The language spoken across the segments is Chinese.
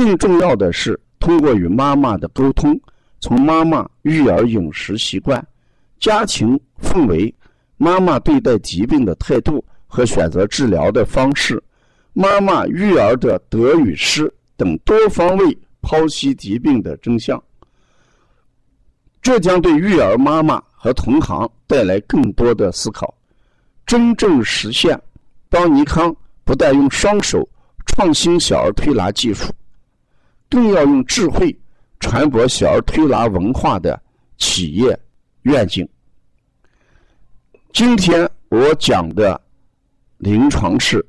更重要的是，通过与妈妈的沟通，从妈妈育儿饮食习惯、家庭氛围、妈妈对待疾病的态度和选择治疗的方式、妈妈育儿的得与失等多方位剖析疾病的真相。这将对育儿妈妈和同行带来更多的思考，真正实现邦尼康不但用双手创新小儿推拿技术。更要用智慧传播小儿推拿文化的企业愿景。今天我讲的临床是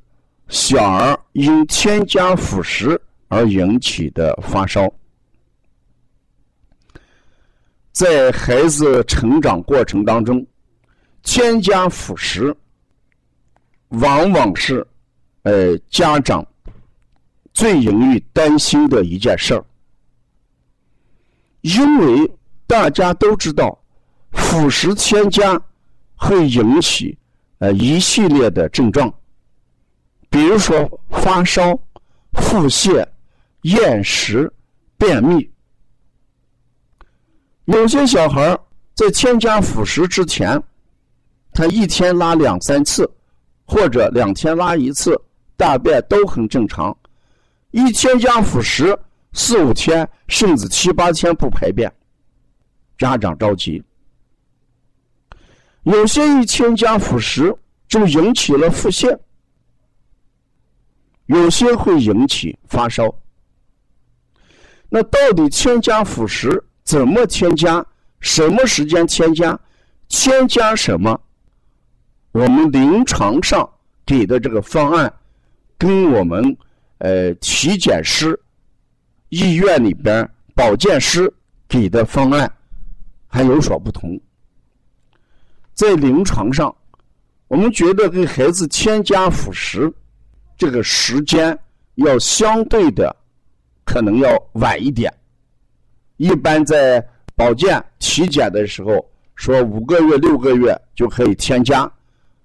小儿因添加辅食而引起的发烧，在孩子成长过程当中，添加辅食往往是呃家长。最容易担心的一件事儿，因为大家都知道，辅食添加会引起呃一系列的症状，比如说发烧、腹泻、厌食、便秘。有些小孩在添加辅食之前，他一天拉两三次，或者两天拉一次，大便都很正常。一添加辅食，四五天甚至七八天不排便，家长着急。有些一添加辅食就引起了腹泻，有些会引起发烧。那到底添加辅食怎么添加？什么时间添加？添加什么？我们临床上给的这个方案，跟我们。呃，体检师、医院里边保健师给的方案还有所不同。在临床上，我们觉得给孩子添加辅食，这个时间要相对的可能要晚一点。一般在保健体检的时候，说五个月、六个月就可以添加，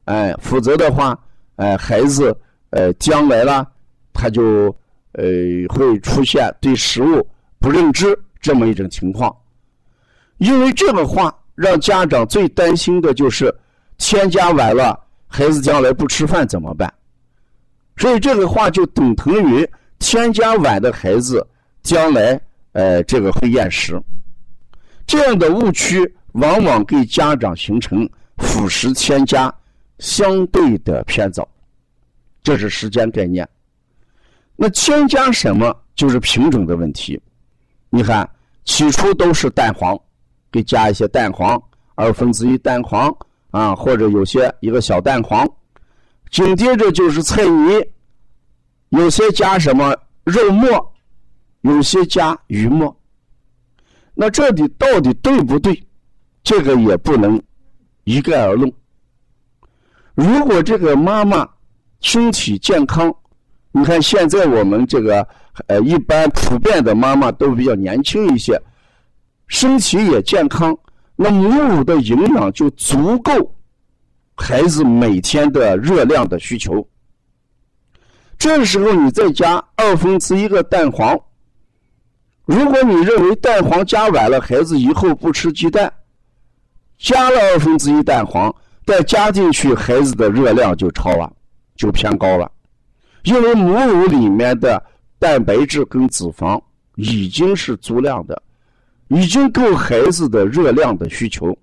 哎，否则的话，哎，孩子呃将来了。他就呃会出现对食物不认知这么一种情况，因为这个话让家长最担心的就是添加晚了，孩子将来不吃饭怎么办？所以这个话就等同于添加晚的孩子将来呃这个会厌食，这样的误区往往给家长形成辅食添加相对的偏早，这是时间概念。那添加什么就是品种的问题。你看，起初都是蛋黄，给加一些蛋黄，二分之一蛋黄啊，或者有些一个小蛋黄。紧接着就是菜泥，有些加什么肉末，有些加鱼末。那这里到底对不对？这个也不能一概而论。如果这个妈妈身体健康，你看，现在我们这个呃，一般普遍的妈妈都比较年轻一些，身体也健康，那母乳的营养就足够孩子每天的热量的需求。这时候你再加二分之一个蛋黄，如果你认为蛋黄加晚了，孩子以后不吃鸡蛋，加了二分之一蛋黄，再加进去，孩子的热量就超了，就偏高了。因为母乳里面的蛋白质跟脂肪已经是足量的，已经够孩子的热量的需求，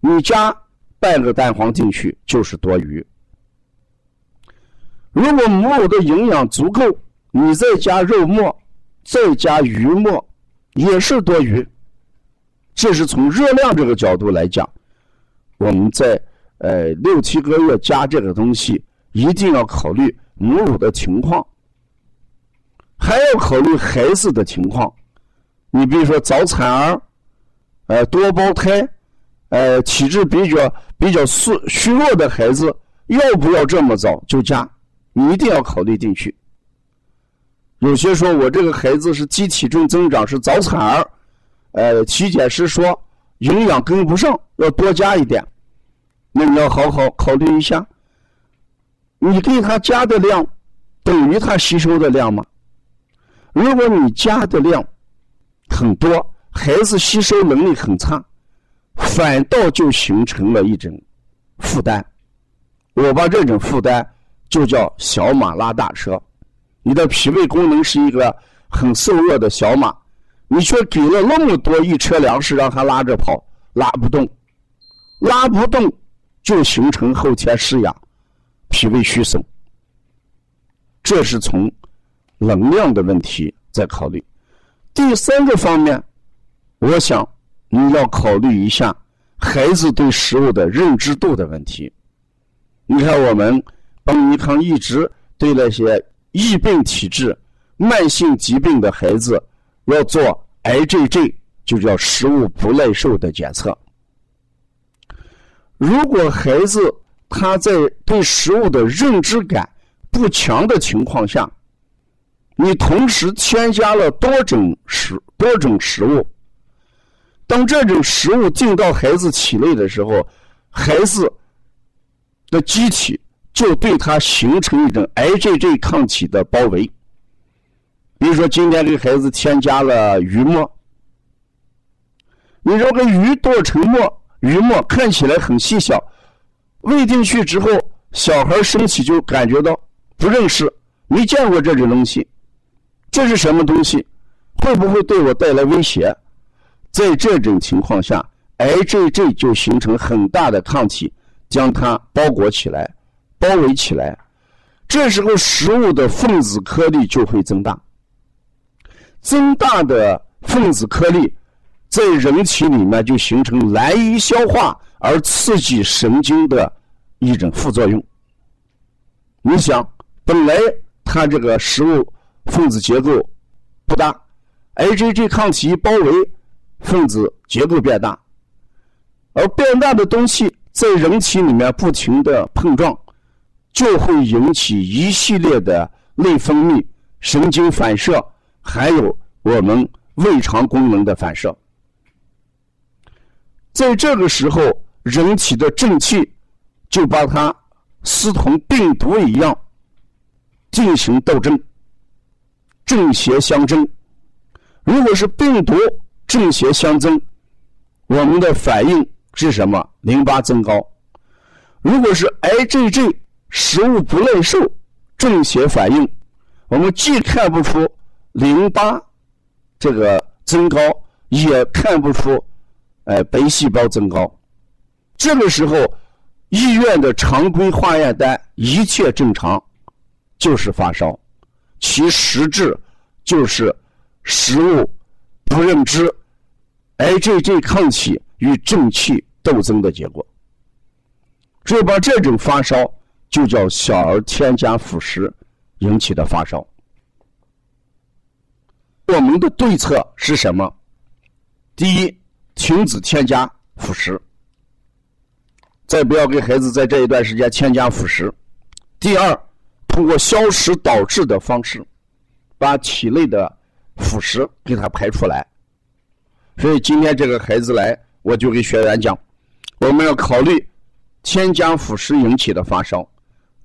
你加半个蛋黄进去就是多余。如果母乳的营养足够，你再加肉末，再加鱼末，也是多余。这是从热量这个角度来讲，我们在呃六七个月加这个东西，一定要考虑。母乳的情况，还要考虑孩子的情况。你比如说早产儿，呃，多胞胎，呃，体质比较比较虚虚弱的孩子，要不要这么早就加？你一定要考虑进去。有些说我这个孩子是机体重增长，是早产儿，呃，体检师说营养跟不上，要多加一点。那你要好好考虑一下，你给他加的量等于他吸收的量吗？如果你加的量很多，孩子吸收能力很差，反倒就形成了一种负担。我把这种负担就叫小马拉大车。你的脾胃功能是一个很瘦弱的小马，你却给了那么多一车粮食让它拉着跑，拉不动，拉不动就形成后天失养、脾胃虚损。这是从能量的问题在考虑。第三个方面，我想你要考虑一下孩子对食物的认知度的问题。你看，我们帮尼康一直对那些。易病体质、慢性疾病的孩子要做 IgG，就叫食物不耐受的检测。如果孩子他在对食物的认知感不强的情况下，你同时添加了多种食多种食物，当这种食物进到孩子体内的时候，孩子的机体。就对它形成一种 IgG 抗体的包围。比如说，今天给孩子添加了鱼末，你这个鱼剁成末，鱼沫看起来很细小，喂进去之后，小孩身体就感觉到不认识，没见过这种东西，这是什么东西？会不会对我带来威胁？在这种情况下，IgG 就形成很大的抗体，将它包裹起来。包围起来，这时候食物的分子颗粒就会增大。增大的分子颗粒在人体里面就形成难以消化而刺激神经的一种副作用。你想，本来它这个食物分子结构不大，IgG 抗体一包围，分子结构变大，而变大的东西在人体里面不停的碰撞。就会引起一系列的内分泌、神经反射，还有我们胃肠功能的反射。在这个时候，人体的正气就把它视同病毒一样进行斗争，正邪相争。如果是病毒正邪相争，我们的反应是什么？淋巴增高。如果是 IgG。食物不耐受，正邪反应，我们既看不出淋巴这个增高，也看不出哎白细胞增高。这个时候，医院的常规化验单一切正常，就是发烧，其实质就是食物不认知，IgG 抗体与正气斗争的结果。所以把这种发烧。就叫小儿添加辅食引起的发烧。我们的对策是什么？第一，停止添加辅食，再不要给孩子在这一段时间添加辅食。第二，通过消食导滞的方式，把体内的辅食给他排出来。所以今天这个孩子来，我就给学员讲，我们要考虑添加辅食引起的发烧。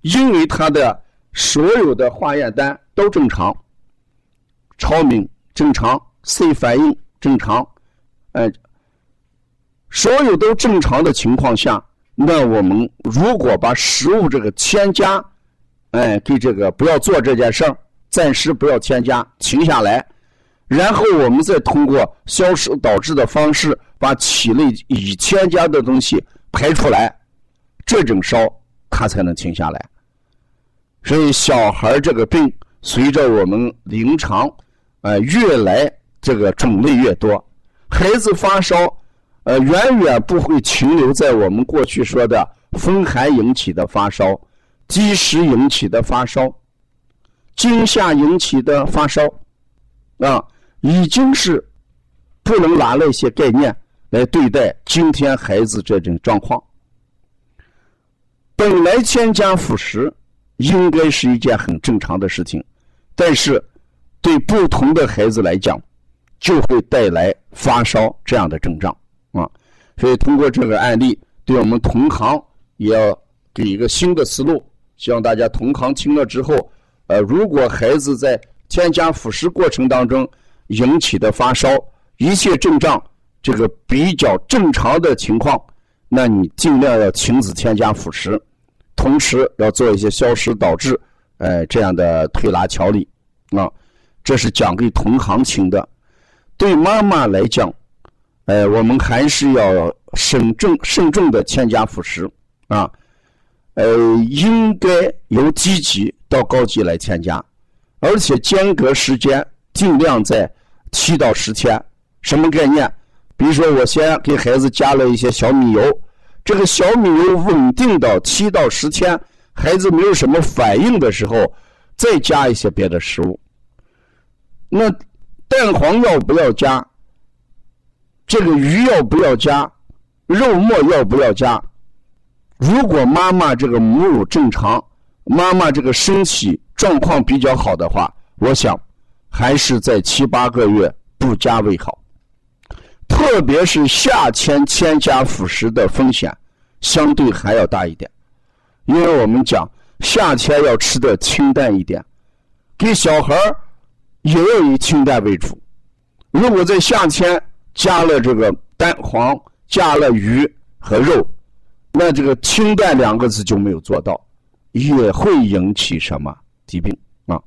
因为他的所有的化验单都正常，超敏正常，C 反应正常，哎，所有都正常的情况下，那我们如果把食物这个添加，哎，给这个不要做这件事儿，暂时不要添加，停下来，然后我们再通过消食导致的方式，把体内已添加的东西排出来，这种烧。他才能停下来。所以，小孩这个病随着我们临床，呃，越来这个种类越多。孩子发烧，呃，远远不会停留在我们过去说的风寒引起的发烧、积食引起的发烧。惊吓引起的发烧，啊，已经是不能拿那些概念来对待今天孩子这种状况。本来添加辅食应该是一件很正常的事情，但是对不同的孩子来讲，就会带来发烧这样的症状啊。所以通过这个案例，对我们同行也要给一个新的思路。希望大家同行听了之后，呃，如果孩子在添加辅食过程当中引起的发烧，一切症状这个比较正常的情况，那你尽量要停止添加辅食。同时要做一些消食导致，呃，这样的推拿调理，啊，这是讲给同行听的。对妈妈来讲，呃，我们还是要慎重慎重的添加辅食，啊，呃，应该由低级到高级来添加，而且间隔时间尽量在七到十天。什么概念？比如说，我先给孩子加了一些小米油。这个小米油稳定到七到十天，孩子没有什么反应的时候，再加一些别的食物。那蛋黄要不要加？这个鱼要不要加？肉末要不要加？如果妈妈这个母乳正常，妈妈这个身体状况比较好的话，我想还是在七八个月不加为好。特别是夏天添加辅食的风险相对还要大一点，因为我们讲夏天要吃的清淡一点，给小孩也要以清淡为主。如果在夏天加了这个蛋黄、加了鱼和肉，那这个清淡两个字就没有做到，也会引起什么疾病啊？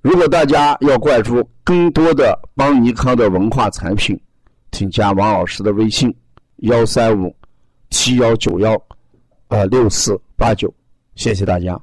如果大家要关注更多的邦尼康的文化产品。请加王老师的微信：幺三五七幺九幺，呃六四八九，谢谢大家。